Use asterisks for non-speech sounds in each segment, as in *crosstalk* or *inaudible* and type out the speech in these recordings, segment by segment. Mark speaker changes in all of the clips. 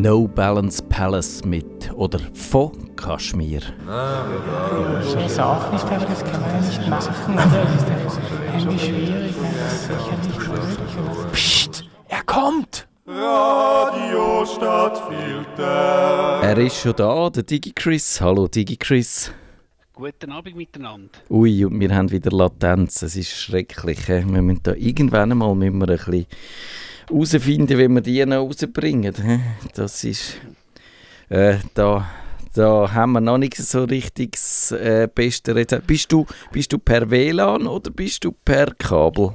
Speaker 1: No Balance Palace mit oder von Kaschmir.
Speaker 2: Schöne Sache ist aber, das kann man nicht machen? Das ist einfach irgendwie schwierig,
Speaker 1: Psst, er kommt!
Speaker 3: Radio Stadtfilter.
Speaker 1: Er ist schon da, der DigiChris. Hallo DigiChris.
Speaker 4: Guten Abend miteinander.
Speaker 1: Ui, und wir haben wieder Latenz. Es ist schrecklich. He? Wir müssen da irgendwann einmal müssen wir ein bisschen herausfinden, wie wir die noch rausbringen. Das ist... Äh, da, da haben wir noch nicht so richtig das äh, beste Rezept. Bist du, bist du per WLAN oder bist du per Kabel?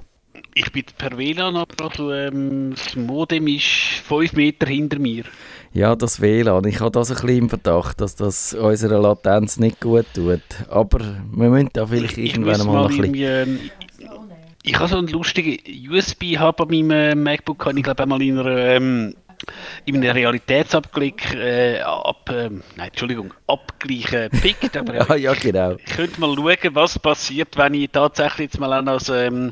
Speaker 4: Ich bin per WLAN, aber also, ähm, das Modem ist 5 Meter hinter mir.
Speaker 1: Ja, das WLAN. Ich habe das ein bisschen im Verdacht, dass das unserer Latenz nicht gut tut. Aber wir müssen da vielleicht
Speaker 4: Ich
Speaker 1: irgendwann mal
Speaker 4: mal
Speaker 1: ein bisschen...
Speaker 4: ich habe so einen lustigen USB-Hub an meinem äh, MacBook, kann ich glaube einmal in einer, ähm, in einem Realitätsabgleich, äh, ab, ähm, nein, Entschuldigung, Abgleich äh, gepickt, aber *laughs* ja,
Speaker 1: Ja, ja, genau.
Speaker 4: ich könnte mal schauen, was passiert, wenn ich tatsächlich jetzt mal auch noch das ähm,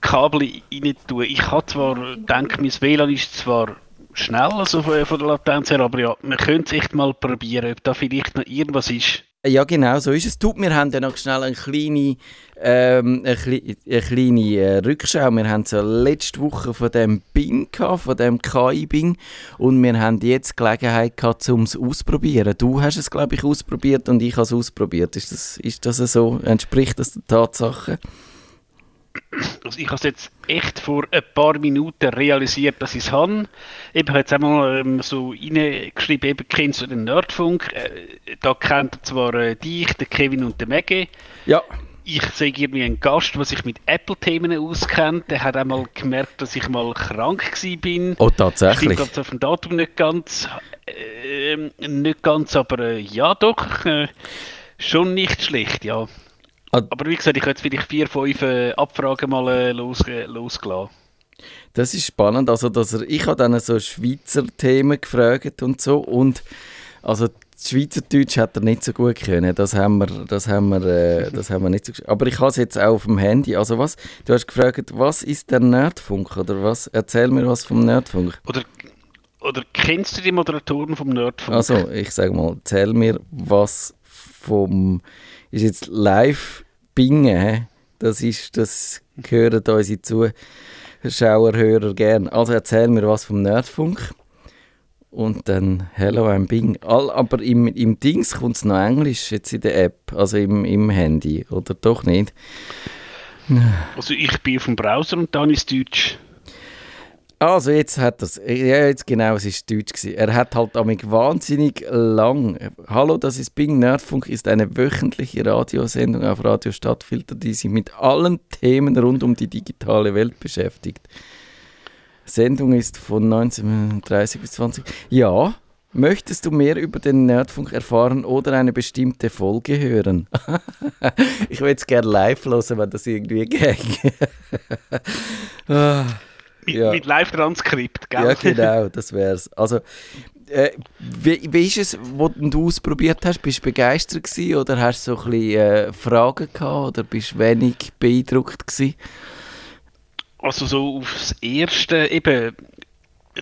Speaker 4: Kabel rein tue. Ich habe zwar, denke, mein WLAN ist zwar schnell, also von, von der Latenz her, aber ja, wir können es echt mal probieren, ob da vielleicht noch irgendwas ist.
Speaker 1: Ja, genau, so ist es. Tut, wir haben dann noch schnell eine kleine, ähm, eine, kle- eine kleine äh, Rückschau. Wir haben so letzte Woche von dem Bing gehabt, von dem KI-Bing. Und wir haben jetzt Gelegenheit gehabt, um es auszuprobieren. Du hast es, glaube ich, ausprobiert und ich habe es ausprobiert. Ist das, ist das so? Entspricht das der Tatsache?
Speaker 4: Also ich habe es jetzt echt vor ein paar Minuten realisiert, dass ich es habe. Ich habe jetzt einmal ähm, so reingeschrieben, eben, kennst du den Nerdfunk? Äh, da kennt er zwar äh, dich, den Kevin und den Maggie.
Speaker 1: Ja.
Speaker 4: Ich sehe irgendwie einen Gast, der sich mit Apple-Themen auskennt. Der hat einmal gemerkt, dass ich mal krank bin.
Speaker 1: Oh, tatsächlich.
Speaker 4: also auf dem Datum nicht ganz. ähm, nicht ganz, aber äh, ja doch. Äh, schon nicht schlecht, ja. Aber wie gesagt, ich jetzt vielleicht vier, fünf äh, Abfragen mal äh, los, losgelassen.
Speaker 1: Das ist spannend. Also, dass er, ich habe dann so Schweizer Themen gefragt und so. Und also Schweizerdeutsch hat er nicht so gut können. Das haben wir, das haben wir, äh, *laughs* das haben wir nicht so gesch- Aber ich habe es jetzt auch auf dem Handy. Also was? Du hast gefragt, was ist der Nerdfunk oder was? Erzähl mir was vom Nerdfunk.
Speaker 4: Oder, oder kennst du die Moderatoren vom Nerdfunk?
Speaker 1: Also ich sage mal, erzähl mir was vom. Ist jetzt live bingen? Das ist, das hören unsere Zuschauer, Hörer gern. Also erzähl mir was vom Nerdfunk. Und dann Hello, I'm Bing. All, aber im, im Dings kommt es noch Englisch jetzt in der App, also im, im Handy, oder doch nicht?
Speaker 4: Also ich bin auf dem Browser und dann ist Deutsch.
Speaker 1: Also jetzt hat das, ja jetzt genau, es ist Deutsch gewesen. Er hat halt damit wahnsinnig lang. Hallo, das ist Bing Nerdfunk, ist eine wöchentliche Radiosendung auf Radio Stadtfilter, die sich mit allen Themen rund um die digitale Welt beschäftigt. Sendung ist von 1930 bis 20. Ja, möchtest du mehr über den Nerdfunk erfahren oder eine bestimmte Folge hören? *laughs* ich würde es gerne live hören, wenn das irgendwie *laughs* geht.
Speaker 4: Mit,
Speaker 1: Ja.
Speaker 4: mit Live-Transkript, gell?
Speaker 1: Ja, *laughs* genau, das wär's. Also, äh, wie, wie ist es, wo du ausprobiert hast? Bist du begeistert gewesen oder hast du so ein bisschen äh, Fragen gehabt oder bist du wenig beeindruckt gewesen?
Speaker 4: Also so aufs Erste eben,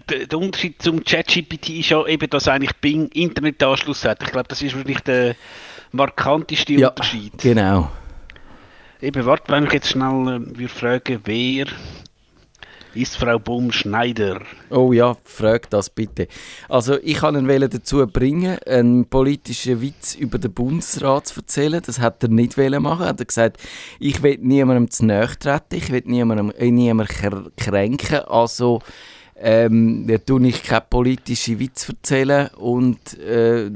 Speaker 4: der, der Unterschied zum ChatGPT ist ja eben, dass eigentlich Bing Internetanschluss hat. Ich glaube, das ist wirklich der markanteste Unterschied.
Speaker 1: genau.
Speaker 4: Eben, warte, wenn ich jetzt schnell äh, wir fragen, wer ist Frau Baum-Schneider?
Speaker 1: Oh ja, frag das bitte. Also ich kann ihn dazu bringen, einen politischen Witz über den Bundesrat zu erzählen. Das hat er nicht machen. Er hat gesagt, ich will niemandem zu nahe treten, ich will niemandem, äh, niemanden kr- kränken. Also ähm, tue ich keine politischen Witz erzählen und äh,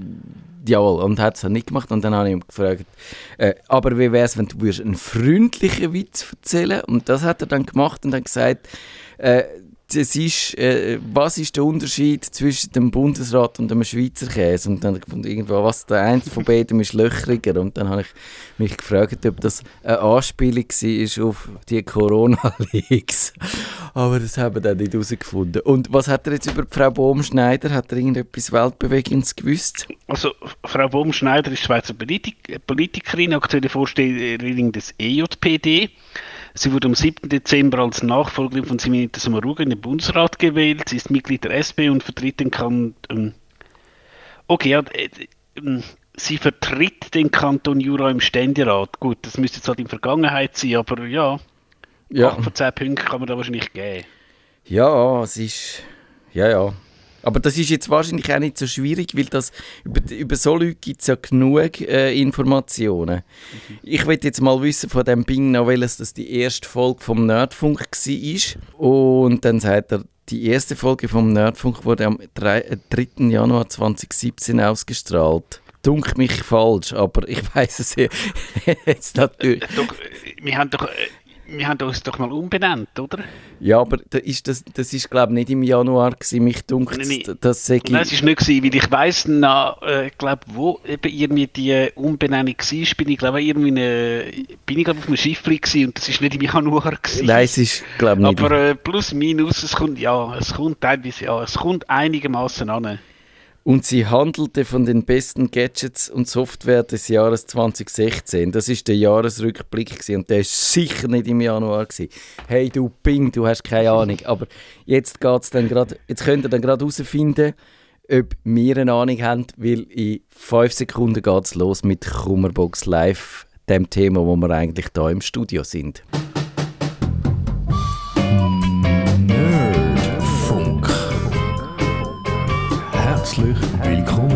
Speaker 1: jawohl, und hat es dann nicht gemacht. Und dann habe ich ihn gefragt, äh, aber wie wäre es, wenn du einen freundlichen Witz erzählen? Und das hat er dann gemacht und dann gesagt, äh, das ist, äh, was ist der Unterschied zwischen dem Bundesrat und dem Schweizer Käse? Und dann gefunden, irgendwo, was der eins von beiden ist löchriger. Und dann habe ich mich gefragt, ob das eine Anspielung war auf die Corona-Leaks. Aber das haben wir dann nicht herausgefunden. Und was hat er jetzt über Frau Bohm-Schneider? Hat er irgendetwas Weltbewegendes gewusst?
Speaker 4: Also, Frau Baum-Schneider ist Schweizer Politik Politikerin, aktuelle Vorsteherin des EJPD. Sie wurde am 7. Dezember als Nachfolgerin von Simonetta Sommaruga in den Bundesrat gewählt. Sie ist Mitglied der SP und vertritt den Kanton. Okay, ja, äh, äh, sie vertritt den Kanton Jura im Ständerat. Gut, das müsste jetzt halt in Vergangenheit sein, aber ja,
Speaker 1: Ja.
Speaker 4: 8 von 10 Punkten kann man da wahrscheinlich geben.
Speaker 1: Ja, es ist. Ja, ja. Aber das ist jetzt wahrscheinlich auch nicht so schwierig, weil das, über, über so Leute gibt es ja genug äh, Informationen. Ich will jetzt mal wissen von dem Bing noch, welches das die erste Folge vom Nerdfunk war. Und dann sagt er, die erste Folge vom Nerdfunk wurde am 3, äh, 3. Januar 2017 ausgestrahlt. Dunk mich falsch, aber ich *laughs* weiß es ja- jetzt natürlich.
Speaker 4: Doch, äh, wir haben doch, äh, wir haben uns doch mal umbenannt, oder?
Speaker 1: Ja, aber da ist das, das ist glaube ich nicht im Januar gewesen. Mich dunkt,
Speaker 4: Nein, nein.
Speaker 1: das sei
Speaker 4: Nein, es war nicht, gewesen, weil ich weiss noch, äh, glaub, wo eben irgendwie die Umbenennung war, bin ich glaube irgendwie eine, bin ich glaub, auf einem Schiff gewesen und das ist nicht im Januar gewesen.
Speaker 1: Nein, es ist glaube ich nicht.
Speaker 4: Aber äh, plus minus, es kommt, ja, es kommt teilweise, ja, es kommt einigermaßen an.
Speaker 1: Und sie handelte von den besten Gadgets und Software des Jahres 2016. Das ist der Jahresrückblick gewesen, und der ist sicher nicht im Januar gewesen. Hey du Bing, du hast keine Ahnung. Aber jetzt geht's dann gerade, jetzt könnt ihr dann gerade herausfinden, ob wir eine Ahnung haben, weil in 5 Sekunden geht's los mit Kummerbox Live, dem Thema, wo wir eigentlich da im Studio sind.
Speaker 5: Kessler, willkommen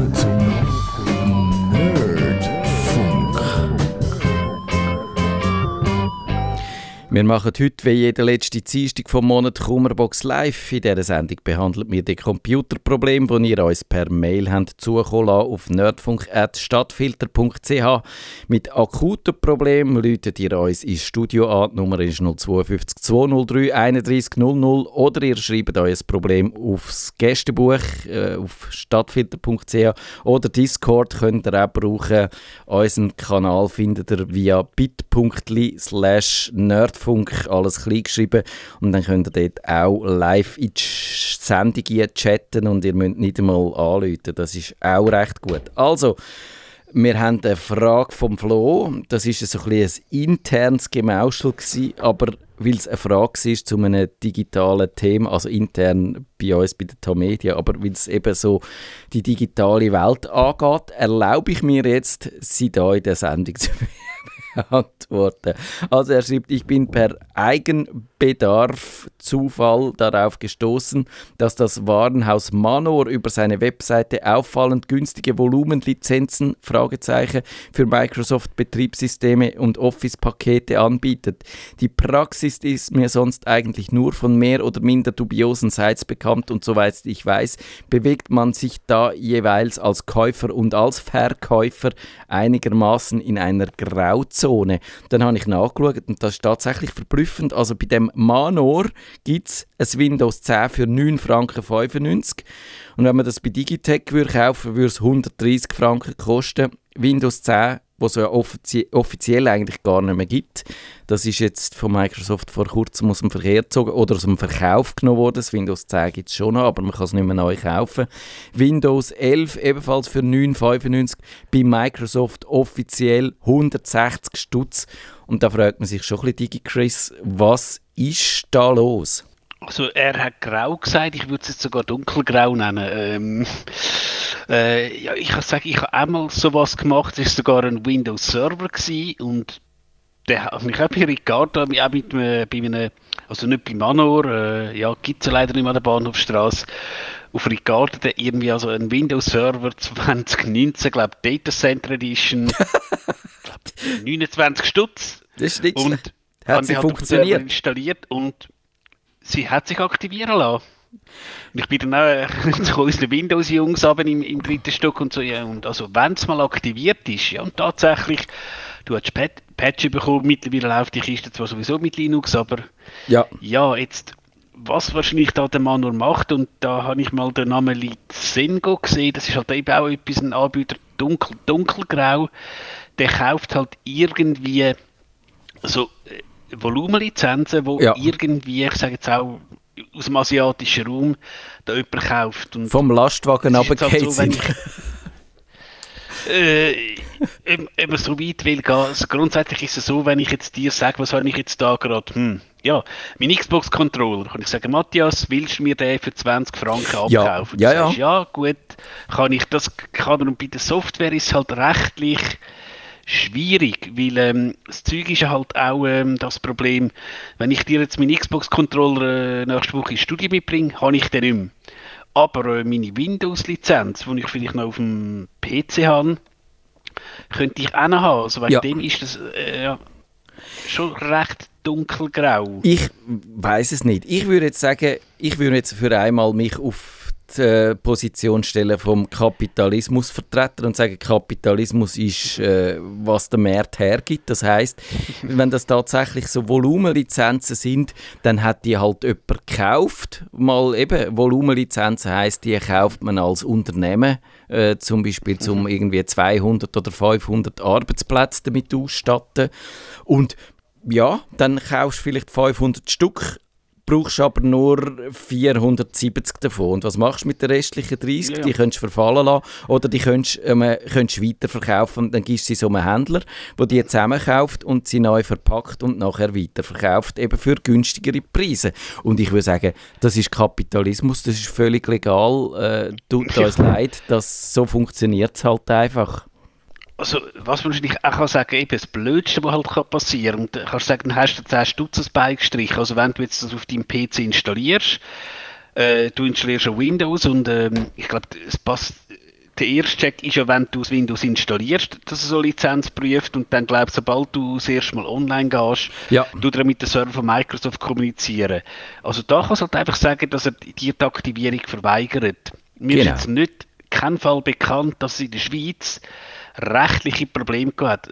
Speaker 1: Wir machen heute, wie jede letzte Dienstag vom Monat, Kummerbox Live. In dieser Sendung behandelt wir die Computerprobleme, die ihr uns per Mail habt zukommen lassen auf nerdfunk.stadtfilter.ch. Mit akuten Problemen läutet ihr uns ins Studio an. Die Nummer ist 052 203 31 00 oder ihr schreibt ein Problem aufs Gästebuch äh, auf stadtfilter.ch oder Discord könnt ihr auch brauchen. Unseren Kanal findet ihr via bit.ly slash nerdfunk, alles klein geschrieben. Und dann könnt ihr dort auch live in die Sendung chatten und ihr müsst nicht einmal anrufen. Das ist auch recht gut. Also, wir haben eine Frage vom Flo. Das war so ein, ein internes Gemauschel, gewesen, aber weil es eine Frage war zu einem digitalen Thema, also intern bei uns bei der Tamedia, aber weil es eben so die digitale Welt angeht, erlaube ich mir jetzt, sie da in der Sendung zu *laughs* beantworten. Also er schreibt, ich bin per Eigenbedarf Zufall darauf gestoßen, dass das Warenhaus Manor über seine Webseite auffallend günstige Volumenlizenzen für Microsoft Betriebssysteme und Office-Pakete anbietet. Die Praxis ist mir sonst eigentlich nur von mehr oder minder dubiosen Sites bekannt und soweit ich weiß, bewegt man sich da jeweils als Käufer und als Verkäufer einigermaßen in einer Grauzone. Dann habe ich nachgeschaut und das ist tatsächlich verblüffend. Also bei dem Manor gibt es ein Windows 10 für 9,95 Franken. Und wenn man das bei Digitech würde kaufen würde, es 130 Franken kosten. Windows 10, was es ja offizie offiziell eigentlich gar nicht mehr gibt. Das ist jetzt von Microsoft vor kurzem aus dem Verkehr gezogen oder aus dem Verkauf genommen worden. Das Windows 10 gibt es schon noch, aber man kann es nicht mehr neu kaufen. Windows 11 ebenfalls für 9,95 bei Microsoft offiziell 160 Stutz. Und da fragt man sich schon ein bisschen, DigiChris, was ist da los?
Speaker 4: Also er hat grau gesagt, ich würde es jetzt sogar dunkelgrau nennen. Ähm, äh, ja, ich kann sagen, ich habe einmal sowas gemacht, es war sogar ein Windows Server gewesen und der hat mich auch bei Ricardo, auch mit, äh, bei einem, also nicht bei Manor, äh, ja, gibt es ja leider nicht mehr an der Bahnhofstrasse, auf Ricardo, der irgendwie also ein Windows Server 2019, glaube Data Center Edition, *laughs* glaub, 29 Stutz
Speaker 1: Das ist nicht
Speaker 4: und.
Speaker 1: Hat sie funktioniert?
Speaker 4: installiert und sie hat sich aktivieren lassen. Und ich bin dann auch *laughs* zu unseren Windows-Jungs im, im dritten Stock und so, ja, und also wenn es mal aktiviert ist, ja, und tatsächlich, du hast Pat Patch bekommen, mittlerweile läuft die Kiste zwar sowieso mit Linux, aber
Speaker 1: Ja,
Speaker 4: ja, jetzt, was wahrscheinlich da der Mann nur macht, und da habe ich mal den Namen Lizengo gesehen, das ist halt eben auch etwas, ein Anbieter, dunkel, dunkelgrau, der kauft halt irgendwie so äh, Volumenlizenzen, wo
Speaker 1: Ja.
Speaker 4: irgendwie, ich sage jetzt auch, aus dem asiatischen Raum da jemand kauft. Und
Speaker 1: vom Lastwagen
Speaker 4: jetzt
Speaker 1: runtergefallen
Speaker 4: halt so,
Speaker 1: sind.
Speaker 4: äh, eben, eben so weit will gehen. Also grundsätzlich ist es so, wenn ich jetzt dir sage, was habe ich jetzt da gerade, hm, ja, mein Xbox-Controller, kann ich sagen, Matthias, willst du mir den für 20 Franken abkaufen?
Speaker 1: ja, ja.
Speaker 4: sagst, ja, gut, kann ich das, kann und bei der Software ist es halt rechtlich schwierig, weil ähm, das Zeug ist ja halt auch ähm, das Problem, wenn ich dir jetzt meinen Xbox-Controller äh, nächste Woche ins Studio mitbringe, habe ich den nicht mehr. Aber äh, meine Windows-Lizenz, die ich vielleicht noch auf dem PC habe, könnte ich auch noch haben. Also wegen
Speaker 1: Ja.
Speaker 4: dem ist das äh, ja, schon recht dunkelgrau.
Speaker 1: Ich weiß es nicht. Ich würde jetzt sagen, ich würde jetzt für einmal mich auf die Position stellen vom Kapitalismusvertreter und sagen, Kapitalismus ist, äh, was der Markt hergibt. Das heißt, *laughs* wenn das tatsächlich so Volumenlizenzen sind, dann hat die halt jemand gekauft. Mal eben, Volumenlizenzen heißt, die kauft man als Unternehmen, äh, zum Beispiel zum irgendwie 200 oder 500 Arbeitsplätze damit ausstatten. Und ja, dann kaufst du vielleicht 500 Stück, brauchst aber nur 470 davon. Und was machst du mit den restlichen 30?
Speaker 4: Ja.
Speaker 1: Die könntest du verfallen lassen oder die könntest, ähm, könntest du weiterverkaufen und dann gibst du sie so einem Händler, der die zusammenkauft und sie neu verpackt und nachher weiterverkauft, eben für günstigere Preise. Und ich würde sagen, das ist Kapitalismus, das ist völlig legal, äh, tut uns leid, das, so funktioniert es halt einfach.
Speaker 4: Also, was man wahrscheinlich auch kann sagen eben das Blödste, was halt kann passieren und äh, kannst sagen, dann hast du 10 Stutz ins Bein gestrichen. Also, wenn du jetzt das auf deinem PC installierst, äh, du installierst schon Windows und ähm, ich glaube, es passt. Der erste Check ist ja, wenn du das Windows installierst, dass er so Lizenz prüft und dann glaubst sobald du das erste Mal online gehst,
Speaker 1: Ja.
Speaker 4: tut er mit dem Server von Microsoft kommunizieren. Also da kannst du halt einfach sagen, dass er dir die Aktivierung verweigert. Mir
Speaker 1: Genau.
Speaker 4: ist jetzt nicht kein Fall bekannt, dass es in der Schweiz rechtliche Probleme gehabt.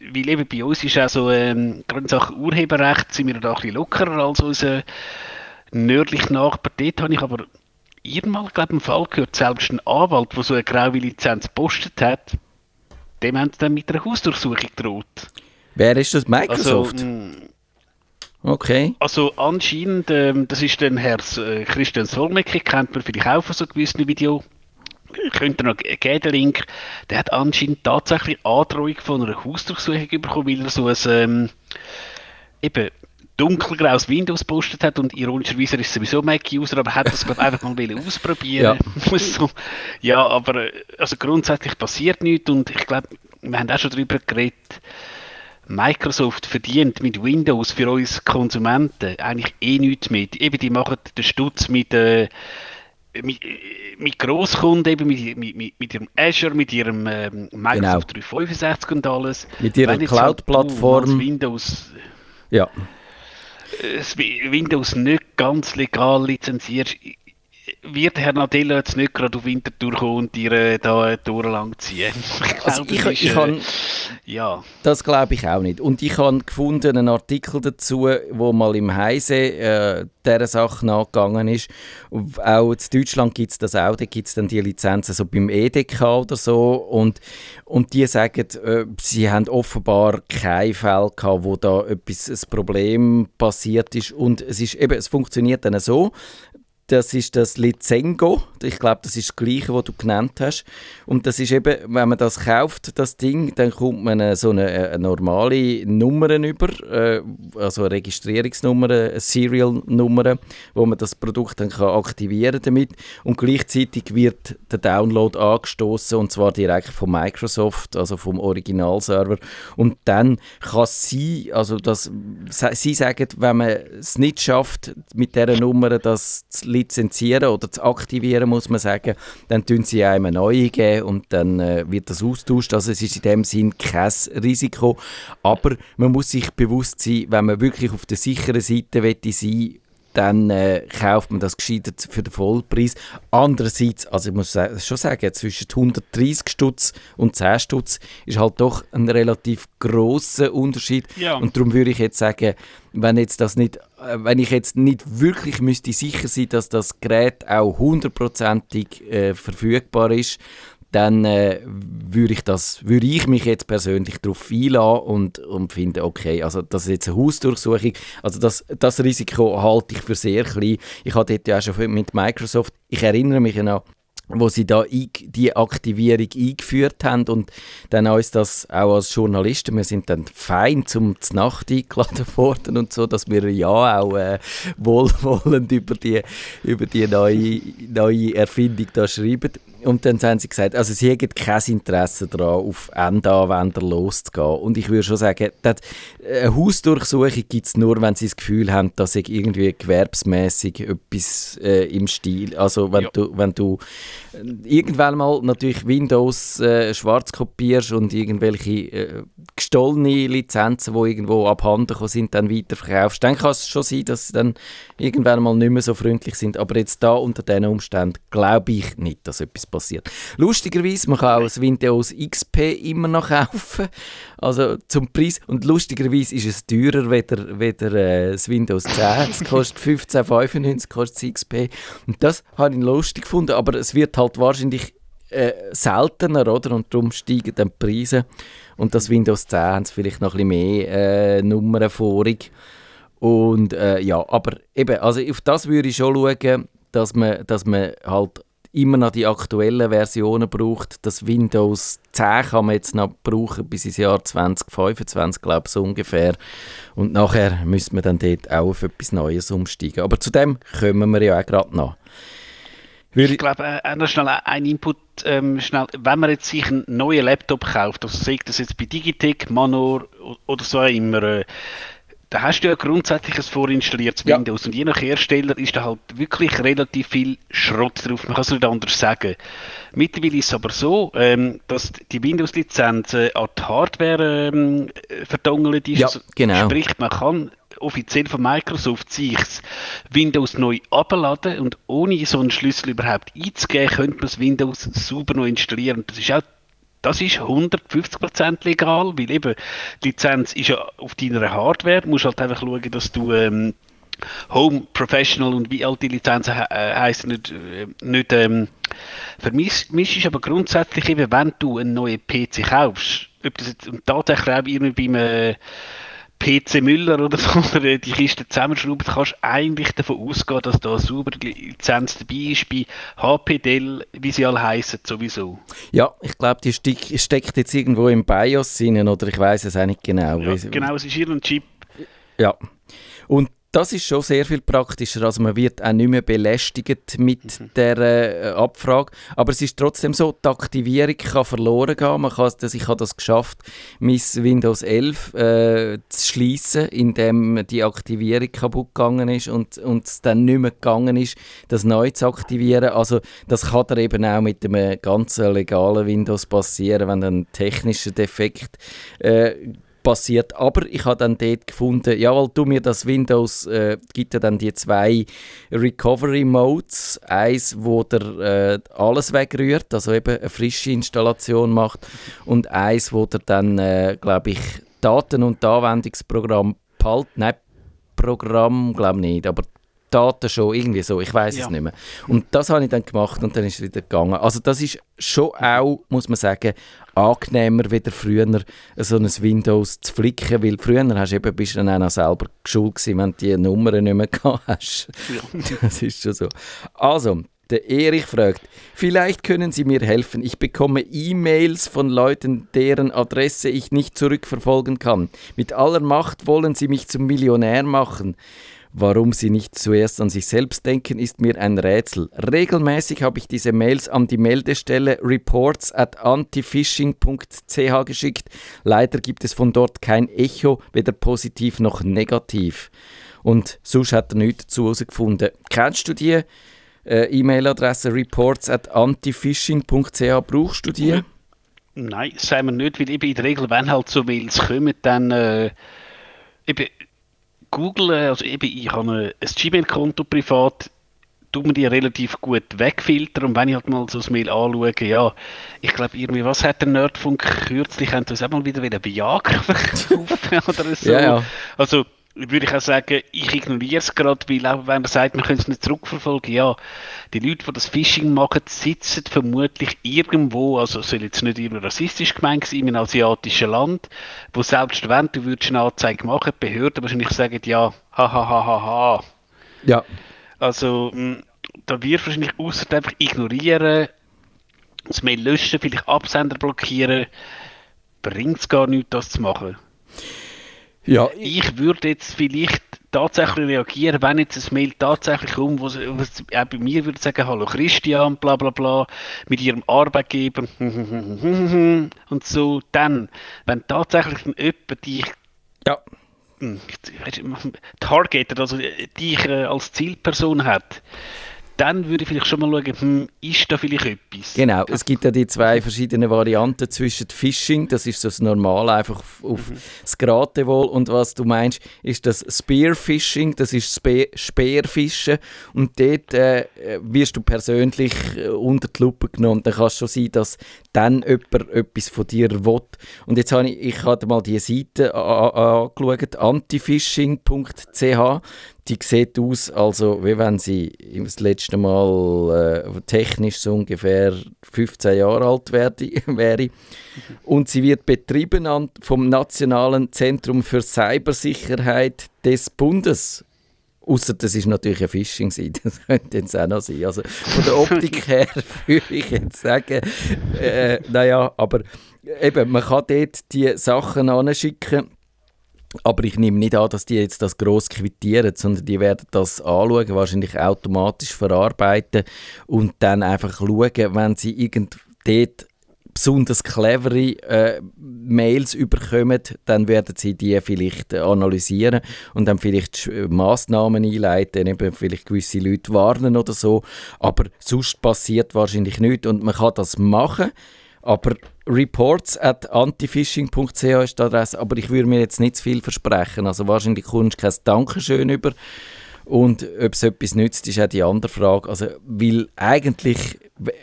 Speaker 4: Weil eben bei uns ist auch so, ähm, gerade in Sachen Urheberrecht sind wir da ein bisschen lockerer als unser nördlicher Nachbar. Dort habe ich aber irgendwann, glaube ich, einen Fall gehört, selbst ein Anwalt, der so eine graue Lizenz gepostet hat, dem haben sie dann mit einer Hausdurchsuchung gedroht.
Speaker 1: Wer ist das?
Speaker 4: Also,
Speaker 1: Microsoft?
Speaker 4: mh,
Speaker 1: okay.
Speaker 4: also anscheinend, ähm, das ist dann Herr äh, Christian Solmecke, kennt man vielleicht auch von so gewissen Video. Könnt ihr noch geben, den Link. Der hat anscheinend tatsächlich Androhung von einer Hausdurchsuchung bekommen, weil er so ein ähm, eben dunkelgraues Windows gepostet hat und ironischerweise ist sowieso Mac-User, aber hat das glaub, einfach mal ausprobieren. *laughs* so, ja, aber äh, also grundsätzlich passiert nichts und ich glaube, wir haben auch schon darüber geredet, Microsoft verdient mit Windows für uns Konsumenten eigentlich eh nichts mit. Eben, die machen den Stutz mit, äh, mit, mit Grosskunden, eben mit, mit, mit, mit ihrem Azure, mit ihrem ähm, Microsoft 365 und alles.
Speaker 1: Genau. Mit ihrer
Speaker 4: halt
Speaker 1: Cloud-Plattform.
Speaker 4: als Windows,
Speaker 1: Ja.
Speaker 4: äh, Windows nicht ganz legal lizenzierst, wird Herr Nadella jetzt nicht gerade auf Winterthur kommen und dir äh, da lang ziehen. *laughs* Ich
Speaker 1: Also
Speaker 4: glaube,
Speaker 1: ich,
Speaker 4: das
Speaker 1: ich,
Speaker 4: ist, äh,
Speaker 1: kann,
Speaker 4: ja.
Speaker 1: das glaube ich auch nicht. Und ich habe gefunden einen Artikel dazu, wo mal im Heise äh, dieser Sache nachgegangen ist. Und Auch in Deutschland gibt es das auch, da gibt es dann die Lizenzen so beim EDK oder so. Und, und die sagen, äh, sie haben offenbar keinen Fall gehabt, wo da etwas, ein Problem passiert ist. Und es, ist eben, es funktioniert dann so, das ist das Lizengo. Ich glaube, das ist das gleiche, was du genannt hast. Und das ist eben, wenn man das kauft, das Ding, dann kommt man eine, so eine, eine normale Nummer über, äh, also eine Registrierungsnummer, eine Serial-Nummer, wo man das Produkt dann kann aktivieren damit. Und gleichzeitig wird der Download angestoßen und zwar direkt von Microsoft, also vom Originalserver. Und dann kann sie, also das, sie sagen, wenn man es nicht schafft, mit dieser Nummer das zu lizenzieren oder zu aktivieren, muss man sagen, dann tun sie einem eine neue geben und dann äh, wird das austauscht. Also es ist in dem Sinn kein Risiko. Aber man muss sich bewusst sein, wenn man wirklich auf der sicheren Seite sein dann äh, kauft man das gescheiter für den Vollpreis. Andererseits, also ich muss schon sagen, zwischen 130 Stutz und 10 Stutz ist halt doch ein relativ großer Unterschied.
Speaker 4: Ja.
Speaker 1: Und darum würde ich jetzt sagen, wenn jetzt das nicht, wenn ich jetzt nicht wirklich müsste sicher sein, dass das Gerät auch hundertprozentig äh, verfügbar ist, dann äh, würde ich das, würde ich mich jetzt persönlich darauf einlassen und, und finde, okay, also das ist jetzt eine Hausdurchsuchung, also das, das Risiko halte ich für sehr klein. Ich hatte ja auch schon mit Microsoft, ich erinnere mich noch, wo sie da die Aktivierung eingeführt haben und dann uns das auch als Journalisten, wir sind dann fein zum Nacht eingeladen *laughs* worden und so, dass wir ja auch äh, wohlwollend über die, über die neue, neue Erfindung da schreiben. Und dann haben sie gesagt, also sie hätten kein Interesse daran, auf Endanwender loszugehen. Und ich würde schon sagen, dass eine Hausdurchsuchung gibt es nur, wenn sie das Gefühl haben, dass sie irgendwie gewerbsmäßig etwas äh, im Stil, also wenn
Speaker 4: Ja.
Speaker 1: du, wenn du irgendwann mal natürlich Windows äh, schwarz kopierst und irgendwelche äh, gestohlene Lizenzen, die irgendwo abhanden sind, dann weiterverkaufst, dann kann es schon sein, dass sie dann irgendwann mal nicht mehr so freundlich sind. Aber jetzt da unter diesen Umständen glaube ich nicht, dass etwas passiert. Lustigerweise, man kann auch das Windows XP immer noch kaufen, also zum Preis. Und lustigerweise ist es teurer weder, weder äh, das Windows 10. Es kostet 15,95 kostet XP. Und das habe ich lustig gefunden, aber es wird halt wahrscheinlich äh, seltener, oder? Und darum steigen dann die Preise. Und das Windows 10 haben vielleicht noch ein bisschen mehr äh, Nummern vorig. Und äh, ja, aber eben, also auf das würde ich schon schauen, dass man, dass man halt immer noch die aktuellen Versionen braucht. Das Windows 10 kann man jetzt noch brauchen bis ins Jahr 2025, glaube ich, so ungefähr. Und nachher müsste man dann dort auch auf etwas Neues umsteigen. Aber zu dem kommen wir ja auch gerade noch.
Speaker 4: Ich glaube, äh, noch schnell ein Input, ähm, schnell, wenn man jetzt sich einen neuen Laptop kauft, also sei das jetzt bei Digitec, Manor oder so immer, äh, da hast du ja grundsätzlich ein vorinstalliertes
Speaker 1: Ja.
Speaker 4: Windows und je nach Hersteller ist da halt wirklich relativ viel Schrott drauf, man kann es nicht anders sagen. Mittlerweile ist es aber so, ähm, dass die Windows-Lizenz äh, an die Hardware ähm, äh, verdongelt ist,
Speaker 1: Ja, genau.
Speaker 4: sprich man kann offiziell von Microsoft sich Windows neu abladen und ohne so einen Schlüssel überhaupt einzugeben, könnte man das Windows sauber neu installieren. Das ist auch das ist 150% legal, weil eben die Lizenz ist ja auf deiner Hardware. Du musst halt einfach schauen, dass du ähm, Home, Professional und wie all die Lizenzen he äh, heißen nicht, äh, nicht ähm, vermischst. Aber grundsätzlich eben, wenn du einen neuen PC kaufst, ob das jetzt, tatsächlich auch irgendwie beim äh, PC Müller oder so, *laughs* oder die Kiste zusammenschrauben, kannst du eigentlich davon ausgehen, dass da eine saubere Lizenz dabei ist, bei HP, Dell, wie sie alle heißen, sowieso.
Speaker 1: Ja, ich glaube, die steck, steckt jetzt irgendwo im BIOS drin, oder ich weiß es auch nicht genau.
Speaker 4: Ja, genau, es ist irgendein Chip.
Speaker 1: Ja. Und das ist schon sehr viel praktischer. Also man wird auch nicht mehr belästigt mit der äh, Abfrage. Aber es ist trotzdem so, die Aktivierung kann verloren gehen. Man kann, das, ich habe das geschafft, mein Windows 11 äh, zu schließen, indem die Aktivierung kaputt gegangen ist und, und es dann nicht mehr gegangen ist, das neu zu aktivieren. Also das kann dir eben auch mit einem ganz legalen Windows passieren, wenn dann ein technischer Defekt äh, passiert. Aber ich habe dann dort gefunden, ja, weil du mir das Windows, äh, gibt ja dann die zwei Recovery Modes. Eins, wo der äh, alles wegrührt, also eben eine frische Installation macht. Und eins, wo der dann, äh, glaube ich, Daten- und Anwendungsprogramm behält. Nein, Programm, glaube nicht, aber Daten schon, irgendwie so, ich weiß
Speaker 4: Ja.
Speaker 1: es nicht mehr. Und das habe ich dann gemacht und dann ist es wieder gegangen. Also das ist schon auch, muss man sagen, angenehmer wieder früher so ein Windows zu flicken, weil früher hast du eben, bist du dann auch noch selber geschult gewesen, wenn du die Nummern nicht mehr *laughs* gehabt hast. Das ist schon so. Also, der Erich fragt, vielleicht können Sie mir helfen. Ich bekomme E-Mails von Leuten, deren Adresse ich nicht zurückverfolgen kann. Mit aller Macht wollen Sie mich zum Millionär machen. Warum sie nicht zuerst an sich selbst denken, ist mir ein Rätsel. Regelmäßig habe ich diese Mails an die Meldestelle reports at antifishing.ch geschickt. Leider gibt es von dort kein Echo, weder positiv noch negativ. Und sonst hat er nichts dazu herausgefunden. Kennst du die äh, E-Mail-Adresse reports at antifishing.ch? Brauchst du die?
Speaker 4: Nein, sagen wir nicht, weil eben in der Regel, wenn halt so Mails kommen, dann äh, eben Google, also eben ich habe ein, Gmail-Konto privat, tut man die relativ gut wegfiltern und wenn ich halt mal so ein Mail anschaue, ja, ich glaube irgendwie, was hat der Nerdfunk kürzlich, haben sie uns auch mal wieder wieder Viagra *laughs* verkaufen oder so.
Speaker 1: Ja, ja.
Speaker 4: Also würde ich auch sagen, ich ignoriere es gerade, weil auch wenn man sagt, man könnte es nicht zurückverfolgen, ja, die Leute, die das Phishing machen, sitzen vermutlich irgendwo, also es soll jetzt nicht immer rassistisch gemeint sein, in einem asiatischen Land, wo selbst wenn du würdest eine Anzeige machen, die Behörden wahrscheinlich sagen, ja, ha ha ha ha ha.
Speaker 1: Ja.
Speaker 4: Also, mh, da wirst du wahrscheinlich außer einfach ignorieren, das Mail löschen, vielleicht Absender blockieren, bringt es gar nichts, das zu machen.
Speaker 1: Ja,
Speaker 4: Ich würde jetzt vielleicht tatsächlich reagieren, wenn jetzt ein Mail tatsächlich sie- wo es auch bei mir würde sagen, hallo Christian, bla bla bla, mit ihrem Arbeitgeber *laughs* und so, dann, wenn tatsächlich jemand dich
Speaker 1: ja.
Speaker 4: hm, targetet, also äh, dich äh, als Zielperson hat, dann würde ich vielleicht schon mal schauen, hm, ist da vielleicht etwas?
Speaker 1: Genau, es gibt ja die zwei verschiedenen Varianten zwischen Phishing, das ist das Normale, einfach auf, auf das Geratewohl und was du meinst, ist das Spearfishing, das ist Spe Speerfischen und dort äh, wirst du persönlich äh, unter die Lupe genommen. Dann kann es schon sein, dass dann jemand etwas von dir will. Und jetzt habe ich, ich habe mal die Seite angeschaut, antifishing.ch die sieht aus, also wie wenn sie das letzte Mal äh, technisch so ungefähr 15 Jahre alt werde, *laughs* wäre. Und sie wird betrieben an, vom Nationalen Zentrum für Cybersicherheit des Bundes. Außer das ist natürlich eine Phishing-Seite, *laughs* das könnte jetzt auch noch sein. Also von der Optik *laughs* her würde ich jetzt sagen, äh, naja, aber eben, man kann dort die Sachen anschicken aber ich nehme nicht an, dass die jetzt das gross quittieren, sondern die werden das anschauen, wahrscheinlich automatisch verarbeiten und dann einfach schauen, wenn sie irgend dort besonders clevere äh, Mails überkommen, dann werden sie die vielleicht analysieren und dann vielleicht äh, Massnahmen einleiten, eben vielleicht gewisse Leute warnen oder so. Aber sonst passiert wahrscheinlich nichts und man kann das machen. Aber reports at antifishing.ch ist die Adresse, aber ich würde mir jetzt nicht zu viel versprechen. Also wahrscheinlich kommst du kein Dankeschön über. Und ob es etwas nützt, ist auch die andere Frage. Also, weil eigentlich,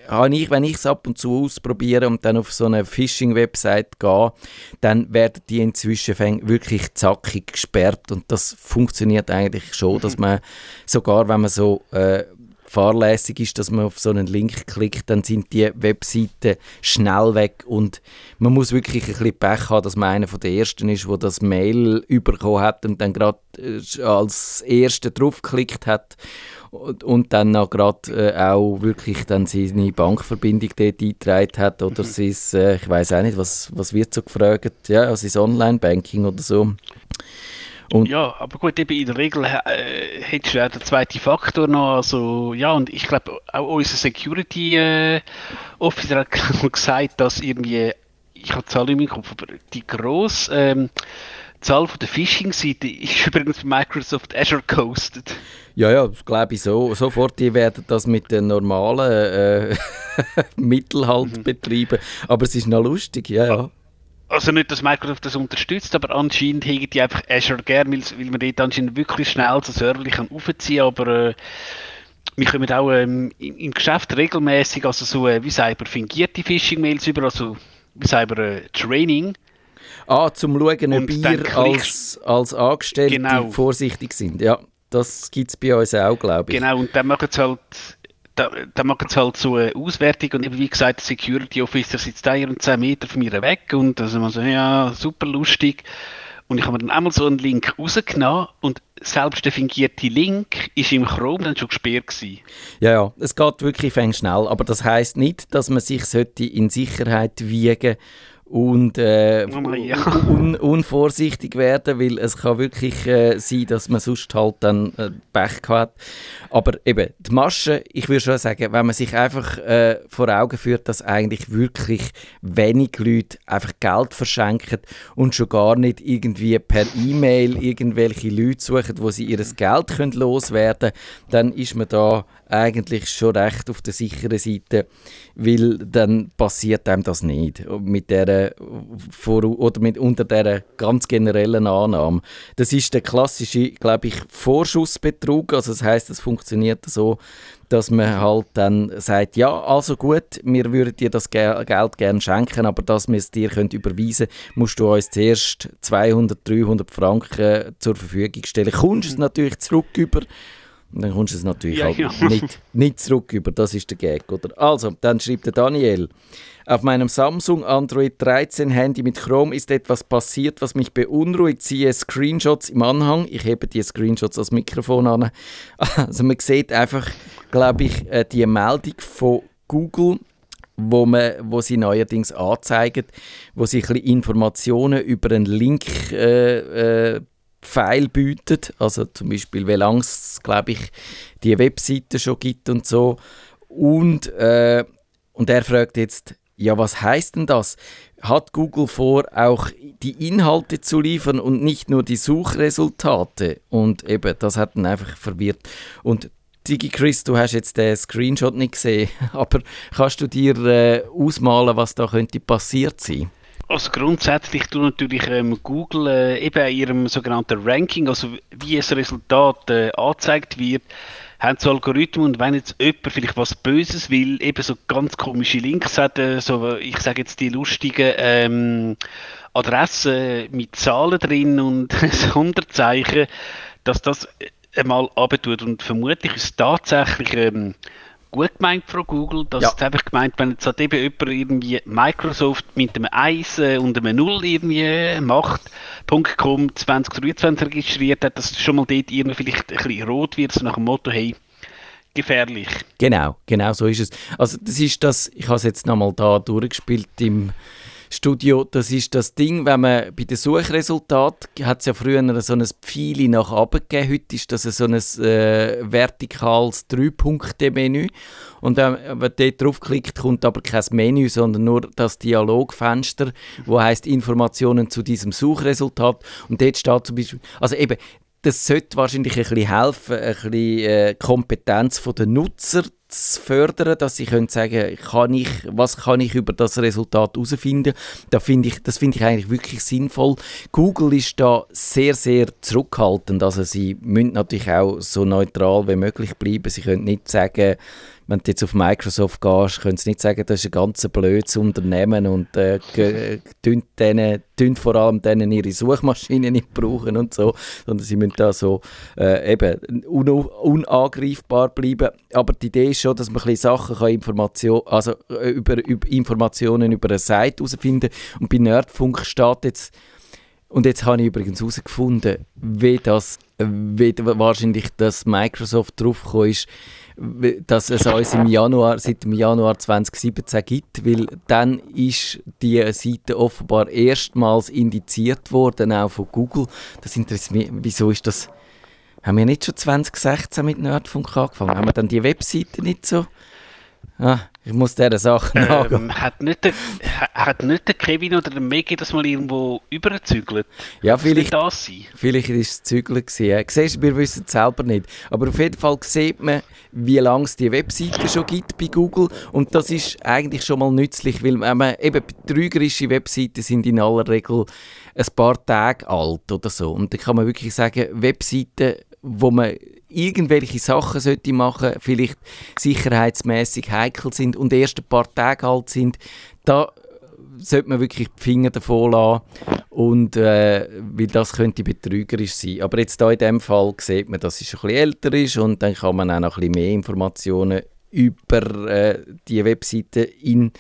Speaker 1: habe ich, wenn ich es ab und zu ausprobiere und dann auf so eine Phishing-Website gehe, dann werden die inzwischen wirklich zackig gesperrt. Und das funktioniert eigentlich schon, dass man sogar, wenn man so äh, fahrlässig ist, dass man auf so einen Link klickt, dann sind die Webseiten schnell weg und man muss wirklich ein bisschen Pech haben, dass man einer von den Ersten ist, wo das Mail bekommen hat und dann gerade äh, als Erster draufgeklickt hat und, und dann auch gerade äh, auch wirklich dann seine Bankverbindung dort eingetragen hat oder *laughs* sein, äh, ich weiß auch nicht, was, was wird so gefragt, ja, sein Online-Banking oder so. Und-
Speaker 4: Ja, aber gut, eben in der Regel äh, hättest du ja den zweiten Faktor noch, also ja, und ich glaube auch unser Security äh, Officer hat *laughs* gesagt, dass irgendwie, ich habe die Zahl nicht mehr im Kopf, aber die grosse ähm, Zahl von der Phishing-Seite ist *laughs* übrigens bei Microsoft Azure gehostet.
Speaker 1: Ja, ja, das glaube ich so. Sofort, die werden das mit den normalen äh, *laughs* Mitteln halt betreiben. Aber es ist noch lustig, ja, ja.
Speaker 4: Also nicht, dass Microsoft das unterstützt, aber anscheinend hegen die einfach Azure gern, weil, weil man dort anscheinend wirklich schnell so Server kann aufziehen aber äh, wir kommen auch ähm, im, im Geschäft regelmäßig also so, äh, wie sagen wir, fingierte Phishing-Mails über, also wie sagen wir, äh, Training.
Speaker 1: Ah, zum Schauen, ob ihr
Speaker 4: klickst-
Speaker 1: als, als Angestellte
Speaker 4: Genau.
Speaker 1: vorsichtig sind. Ja, das gibt es bei uns auch, glaube ich.
Speaker 4: Genau, und dann machen sie halt, da, dann machen sie halt so eine Auswertung und eben wie gesagt, der Security Officer sitzt da und 10 Meter von mir weg und da sind wir so, ja, super lustig. Und ich habe mir dann einmal so einen Link rausgenommen und selbst der fingierte Link ist im Chrome dann schon gesperrt gewesen.
Speaker 1: Ja, ja, es geht wirklich fäng schnell. Aber das heißt nicht, dass man sich sollte in Sicherheit wiegen und äh,
Speaker 4: Oh ja.
Speaker 1: un unvorsichtig werden, weil es kann wirklich äh, sein, dass man sonst halt dann äh, Pech hat. Aber eben, die Masche, ich würde schon sagen, wenn man sich einfach äh, vor Augen führt, dass eigentlich wirklich wenig Leute einfach Geld verschenken und schon gar nicht irgendwie per E-Mail irgendwelche Leute suchen, wo sie ihr Geld können loswerden können, dann ist man da eigentlich schon recht auf der sicheren Seite, weil dann passiert einem das nicht mit der vor oder mit unter der ganz generellen Annahme. Das ist der klassische, glaube ich, Vorschussbetrug. Also das heißt, es funktioniert so, dass man halt dann sagt, ja, also gut, wir würden dir das Ge Geld gerne schenken, aber dass wir es dir können überweisen können, musst du uns zuerst 200, 300 Franken zur Verfügung stellen. Kommst es natürlich zurück über dann kommst du es natürlich
Speaker 4: Ja,
Speaker 1: halt
Speaker 4: ja.
Speaker 1: nicht, nicht zurück über, das ist der Gag, oder? Also, dann schreibt der Daniel, auf meinem Samsung Android 13 Handy mit Chrome ist etwas passiert, was mich beunruhigt. Siehe Screenshots im Anhang. Ich hebe die Screenshots als Mikrofon an. Also man sieht einfach, glaube ich, äh, die Meldung von Google wo, man, wo sie neuerdings anzeigen, wo sie ein bisschen Informationen über einen Link äh, äh, Pfeil bietet, also zum Beispiel, wie lange es, glaube ich, die Webseite schon gibt und so. Und, äh, und er fragt jetzt, ja, was heißt denn das? Hat Google vor, auch die Inhalte zu liefern und nicht nur die Suchresultate? Und eben, das hat ihn einfach verwirrt. Und Digi Chris, du hast jetzt den Screenshot nicht gesehen, *laughs* aber kannst du dir äh, ausmalen, was da könnte passiert sein?
Speaker 4: Also grundsätzlich tut natürlich ähm, Google äh, eben in ihrem sogenannten Ranking, also wie das Resultat äh, angezeigt wird, haben so Algorithmen und wenn jetzt jemand vielleicht was Böses will, eben so ganz komische Links hat, äh, so ich sage jetzt die lustigen ähm, Adressen mit Zahlen drin und *laughs* Sonderzeichen, dass das einmal abtut. Und vermutlich ist tatsächlich ähm, gut gemeint von Google, dass
Speaker 1: Ja.
Speaker 4: es einfach gemeint, wenn jetzt halt eben jemand irgendwie Microsoft mit einem 1 äh, und einem 0 irgendwie macht, .com 2023 registriert hat, dass schon mal dort irgendwie vielleicht ein bisschen rot wird, so nach dem Motto, hey, gefährlich.
Speaker 1: Genau, genau so ist es. Also das ist das, ich habe es jetzt nochmal da durchgespielt im Studio, das ist das Ding, wenn man bei den Suchresultaten, hat es ja früher so ein Pfeil nach oben gegeben, heute ist das so ein äh, vertikales Drei-Punkte-Menü. Und wenn man dort draufklickt, kommt aber kein Menü, sondern nur das Dialogfenster, wo heißt Informationen zu diesem Suchresultat. Und dort steht zum Beispiel, also eben, das sollte wahrscheinlich ein bisschen helfen, ein bisschen äh, Kompetenz der Nutzer zu fördern, dass sie können sagen, kann ich, was kann ich über das Resultat herausfinden. Da finde ich, das finde ich eigentlich wirklich sinnvoll. Google ist da sehr, sehr zurückhaltend. Also sie müssen natürlich auch so neutral wie möglich bleiben. Sie können nicht sagen, wenn du jetzt auf Microsoft gehst, können sie nicht sagen, das ist ein ganz blödes Unternehmen und äh, tun denen, tun vor allem denen ihre Suchmaschinen nicht brauchen und so, sondern sie müssen da so äh, eben un unangreifbar bleiben. Aber die Idee ist schon, dass man ein Sachen kann Information, also äh, über, über Informationen über eine Seite herausfinden und bei Nerdfunk steht jetzt und jetzt habe ich übrigens herausgefunden, wie das, wie wahrscheinlich das Microsoft draufgekommen ist, dass es uns im Januar, seit dem Januar 2017 gibt, weil dann ist die Seite offenbar erstmals indiziert worden, auch von Google. Das interessiert mich, wieso ist das, haben wir nicht schon 2016 mit Nerdfunk angefangen? Haben wir dann die Webseite nicht so? Ah, ich muss dieser Sache nachgehen.
Speaker 4: Ähm, hat, nicht der, ha- hat nicht der Kevin oder der Maggie das mal irgendwo überzügelt?
Speaker 1: Ja, vielleicht,
Speaker 4: das sein?
Speaker 1: Vielleicht war es Zügeln. gewesen, ja. Siehst wir wissen es selber nicht. Aber auf jeden Fall sieht man, wie lange es die Webseite schon gibt bei Google. Und das ist eigentlich schon mal nützlich, weil wenn man, eben trügerische Webseiten sind in aller Regel ein paar Tage alt oder so. Und da kann man wirklich sagen, Webseiten, wo man irgendwelche Sachen sollte machen, vielleicht sicherheitsmäßig heikel sind und erst ein paar Tage alt sind, da sollte man wirklich die Finger davon lassen. Und, äh, weil das könnte betrügerisch sein. Aber jetzt da in dem Fall sieht man, dass es ein bisschen älter ist und dann kann man auch noch ein bisschen mehr Informationen über äh, die Webseite in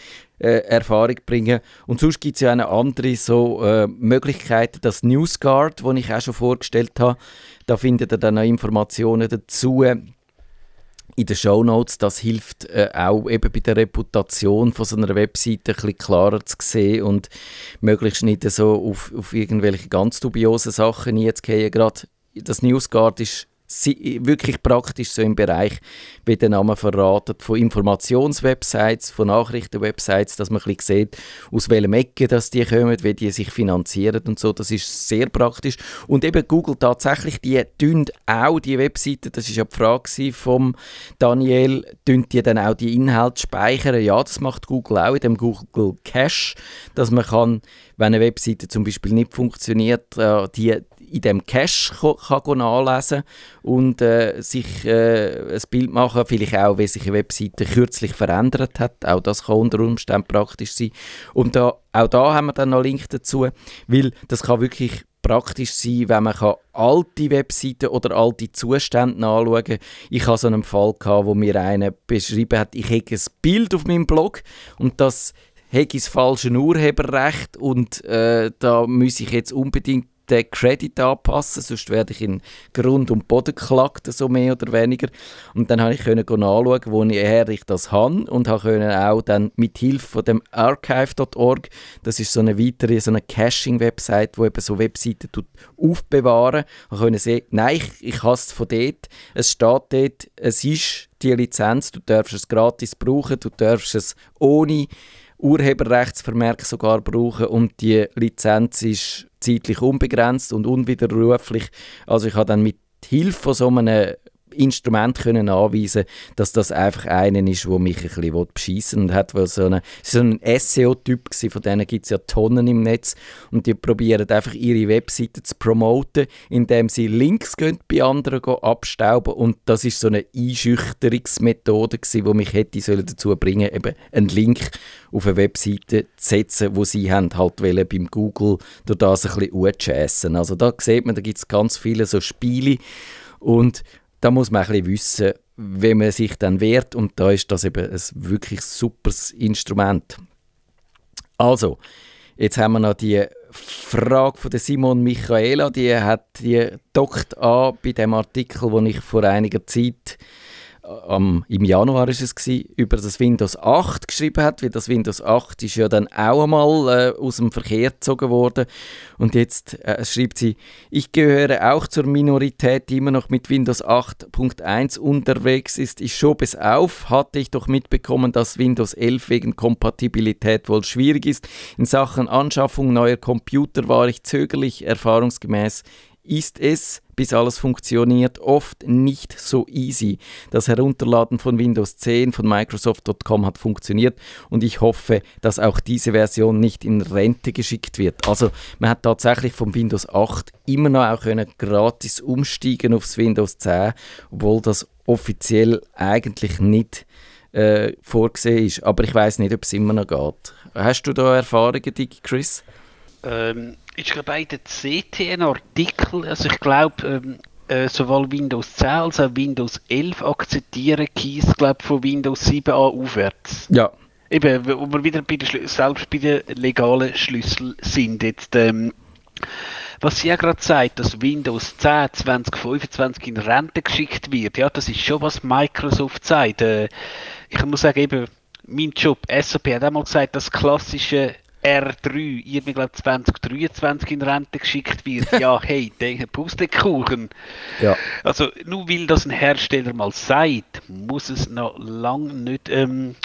Speaker 1: äh, Erfahrung bringen. Und sonst gibt es ja auch noch andere so, äh, Möglichkeiten, das NewsGuard, das ich auch schon vorgestellt habe, da findet ihr dann noch Informationen dazu in den Shownotes. Das hilft äh, auch eben bei der Reputation von so einer Webseite ein bisschen klarer zu sehen und möglichst nicht so auf, auf irgendwelche ganz dubiosen Sachen einzugehen. Gerade das NewsGuard ist si- wirklich praktisch so im Bereich, wie der Name verratet, von Informationswebsites, von Nachrichtenwebsites, dass man ein bisschen sieht, aus welchem Ecke das die kommen, wie die sich finanzieren und so. Das ist sehr praktisch. Und eben Google tatsächlich, die tun auch die Webseite, das ist ja die Frage vom Daniel, tun die dann auch die Inhalte speichern? Ja, das macht Google auch in dem Google Cache, dass man kann, wenn eine Webseite zum Beispiel nicht funktioniert, äh, die in dem Cache kann go nachlesen und äh, sich äh, ein Bild machen, vielleicht auch, wie sich eine Webseite kürzlich verändert hat. Auch das kann unter Umständen praktisch sein. Und da, auch da haben wir dann noch einen Link dazu, weil das kann wirklich praktisch sein, wenn man kann alte Webseiten oder alte Zustände nachschauen kann. Ich hatte so einen Fall, gehabt, wo mir einer beschrieben hat, ich hätte ein Bild auf meinem Blog und das hätte das falsche Urheberrecht und äh, da muss ich jetzt unbedingt den Credit anpassen, sonst werde ich in Grund und Boden geklagt, so mehr oder weniger. Und dann habe ich können nachschauen, woher ich das habe und habe auch dann mit Hilfe von dem archive.org, das ist so eine weitere, so eine Caching-Website, wo eben so Webseiten aufbewahren, habe können sehen, nein, ich, ich habe es von dort, es steht dort, es ist die Lizenz, du darfst es gratis brauchen, du darfst es ohne Urheberrechtsvermerk sogar brauchen und die Lizenz ist zeitlich unbegrenzt und unwiderruflich. Also ich habe dann mit Hilfe von so einem Instrument können anweisen, dass das einfach einen ist, der mich ein bisschen beschissen und hat, so, eine, so ein SEO-Typ von denen gibt es ja Tonnen im Netz und die probieren einfach ihre Webseite zu promoten, indem sie Links bei anderen abstauben und das ist so eine Einschüchterungsmethode gewesen, die mich hätte sollen dazu bringen, eben einen Link auf eine Webseite zu setzen, wo sie haben halt wollen, beim Google durch das ein bisschen. Also da sieht man, da gibt es ganz viele so Spiele und da muss man ein bisschen wissen, wie man sich dann wehrt und da ist das eben ein wirklich super Instrument. Also, jetzt haben wir noch die Frage von der Simon Michaela, die hat die dockt an bei dem Artikel, den ich vor einiger Zeit am, im Januar ist es gewesen, über das Windows 8 geschrieben hat, weil das Windows 8 ist ja dann auch einmal äh, aus dem Verkehr gezogen worden und jetzt äh, schreibt sie, ich gehöre auch zur Minorität, die immer noch mit Windows 8.1 unterwegs ist. Ich schob es auf, hatte ich doch mitbekommen, dass Windows 11 wegen Kompatibilität wohl schwierig ist. In Sachen Anschaffung neuer Computer war ich zögerlich, erfahrungsgemäß ist es, bis alles funktioniert, oft nicht so easy. Das Herunterladen von Windows 10 von Microsoft.com hat funktioniert und ich hoffe, dass auch diese Version nicht in Rente geschickt wird. Also man hat tatsächlich vom Windows 8 immer noch auch können gratis umsteigen aufs Windows 10, obwohl das offiziell eigentlich nicht äh, vorgesehen ist. Aber ich weiß nicht, ob es immer noch geht. Hast du da Erfahrungen, Chris?
Speaker 4: Ähm, ist gerade bei der CT ein Artikel, also ich glaube, ähm, äh, sowohl Windows 10 als auch Windows 11 akzeptieren Keys, glaube von Windows 7 an aufwärts.
Speaker 1: Ja.
Speaker 4: Eben, wo wir wieder bei der selbst bei den legalen Schlüssel sind. Jetzt, ähm, was sie ja gerade sagt, dass Windows 10 2025 in Rente geschickt wird, ja, das ist schon was Microsoft sagt. Äh, ich muss sagen, eben, mein Job, SAP, hat einmal gesagt, das klassische R3 irgendwie glaube 2023 in Rente geschickt wird, *laughs* ja hey, der Pustekuchen.
Speaker 1: Ja.
Speaker 4: Also nur weil das ein Hersteller mal sagt, muss es noch lange nicht ähm,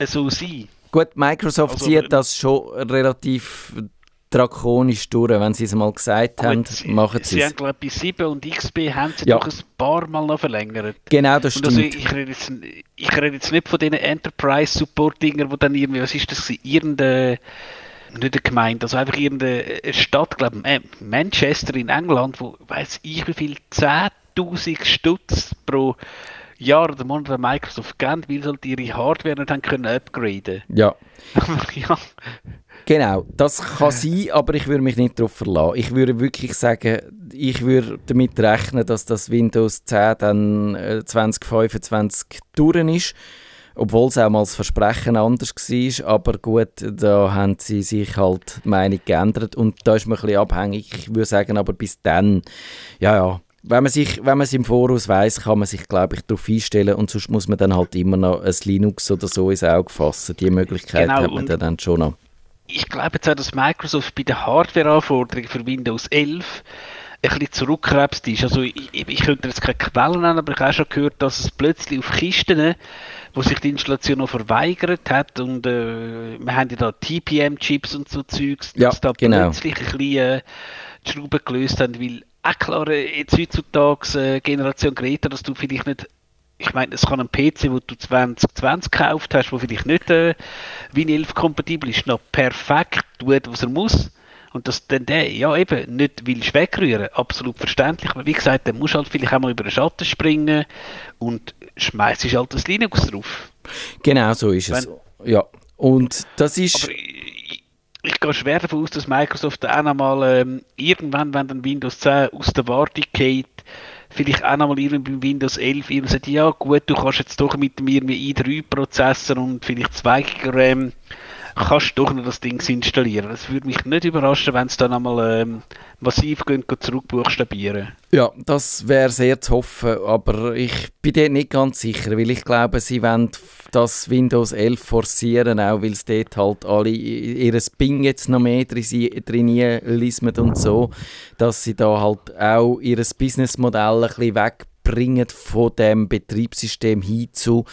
Speaker 4: so sein.
Speaker 1: Gut, Microsoft
Speaker 4: Also,
Speaker 1: sieht das schon relativ drakonisch durch. Wenn sie es mal gesagt haben,
Speaker 4: Gut,
Speaker 1: machen sie
Speaker 4: Sie
Speaker 1: es.
Speaker 4: haben glaube ich bei 7 und XP haben sie
Speaker 1: Ja.
Speaker 4: doch ein paar Mal noch verlängert.
Speaker 1: Genau, das
Speaker 4: also
Speaker 1: stimmt.
Speaker 4: ich rede jetzt, ich rede jetzt nicht von diesen Enterprise-Support-Dinger, wo dann irgendwie, was ist das, irgendeine, nicht eine Gemeinde, also einfach irgendeine Stadt, glaube ich, äh, Manchester in England, wo weiß ich wie viel, 10.000 Stutz pro Jahr oder Monat an Microsoft geben, weil sie halt ihre Hardware nicht haben können upgraden.
Speaker 1: Ja. *laughs*
Speaker 4: ja,
Speaker 1: Genau, das kann sein, aber ich würde mich nicht darauf verlassen. Ich würde wirklich sagen, ich würde damit rechnen, dass das Windows 10 dann äh, 2025 durch ist. Obwohl es auch mal das Versprechen anders war. Aber gut, da haben sie sich halt die Meinung geändert und da ist man ein bisschen abhängig. Ich würde sagen, aber bis dann, ja, ja. Wenn man, sich, wenn man es im Voraus weiß, kann man sich, glaube ich, darauf einstellen und sonst muss man dann halt immer noch ein Linux oder so ins Auge fassen. Die Möglichkeit
Speaker 4: Genau,
Speaker 1: hat man
Speaker 4: und-
Speaker 1: dann schon noch.
Speaker 4: Ich glaube jetzt auch, dass Microsoft bei den Hardware-Anforderungen für Windows 11 ein bisschen zurückgekrebst ist. Also ich, ich könnte jetzt keine Quellen nennen, aber ich habe auch schon gehört, dass es plötzlich auf Kisten, wo sich die Installation noch verweigert hat und äh, wir haben ja da TPM-Chips und so Zeugs,
Speaker 1: Ja,
Speaker 4: dass da
Speaker 1: genau.
Speaker 4: plötzlich ein bisschen äh, die Schrauben gelöst haben, weil auch klar, äh, jetzt heutzutage äh, Generation Geräte, dass du vielleicht nicht ich meine, es kann ein PC, den du 2020 gekauft hast, der vielleicht nicht äh, Win 11 kompatibel ist, noch perfekt tut, was er muss. Und dass dann der, ja eben, nicht willst wegrühren, absolut verständlich. Aber wie gesagt, dann musst du halt vielleicht auch mal über den Schatten springen und schmeißt halt das Linux drauf.
Speaker 1: Genau so ist es. Ja. Und das ist.
Speaker 4: Aber ich, ich gehe schwer davon aus, dass Microsoft auch nochmal ähm, irgendwann, wenn dann Windows 10 aus der Wartung geht, vielleicht auch nochmal irgendwie beim Windows 11 irgendwie sagt, ja gut, du kannst jetzt doch mit dem irgendwie i3-Prozessor und vielleicht 2 GB RAM kannst du doch noch das Ding installieren. Es würde mich nicht überraschen, wenn es dann einmal ähm, massiv zurückbuchstabieren.
Speaker 1: Ja, das wäre sehr zu hoffen, aber ich bin dort nicht ganz sicher, weil ich glaube, sie wollen das Windows 11 forcieren, auch weil es dort halt alle ihr Bing jetzt noch mehr drin lismen und so, dass sie da halt auch ihr Businessmodell ein bisschen wegbringen von dem Betriebssystem hin zu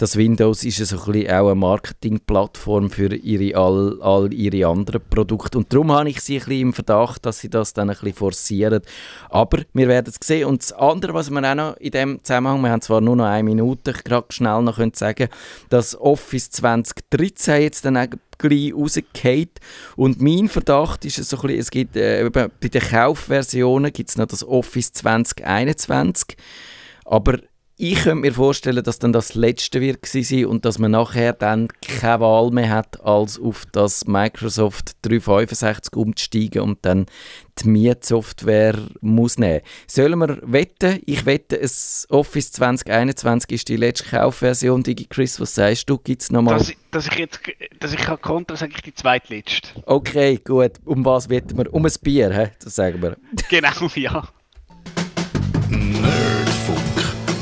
Speaker 1: das Windows ist so ein auch eine Marketingplattform für ihre, all, all ihre anderen Produkte. Und darum habe ich sie ein bisschen im Verdacht, dass sie das dann ein bisschen forcieren. Aber wir werden es sehen. Und das andere, was wir auch noch in dem Zusammenhang, wir haben zwar nur noch eine Minute, ich gerade schnell noch sagen dass Office 2013 jetzt dann gleich rausgeht. Und mein Verdacht ist so ein bisschen, es gibt äh, bei den Kaufversionen gibt es noch das Office 2021. Aber ich könnte mir vorstellen, dass dann das letzte wird sein und dass man nachher dann keine Wahl mehr hat, als auf das Microsoft 365 umzusteigen und dann die Mietsoftware muss nehmen. Sollen wir wetten? Ich wette, es Office 2021 ist die letzte Kaufversion. Digi Chris, was sagst du? Gibt es nochmal?
Speaker 4: Dass, dass ich jetzt, dass ich kann sage ich die zweitletzte.
Speaker 1: Okay, gut. Um was wetten wir? Um ein Bier, he? das sagen wir. *laughs*
Speaker 4: Genau, ja.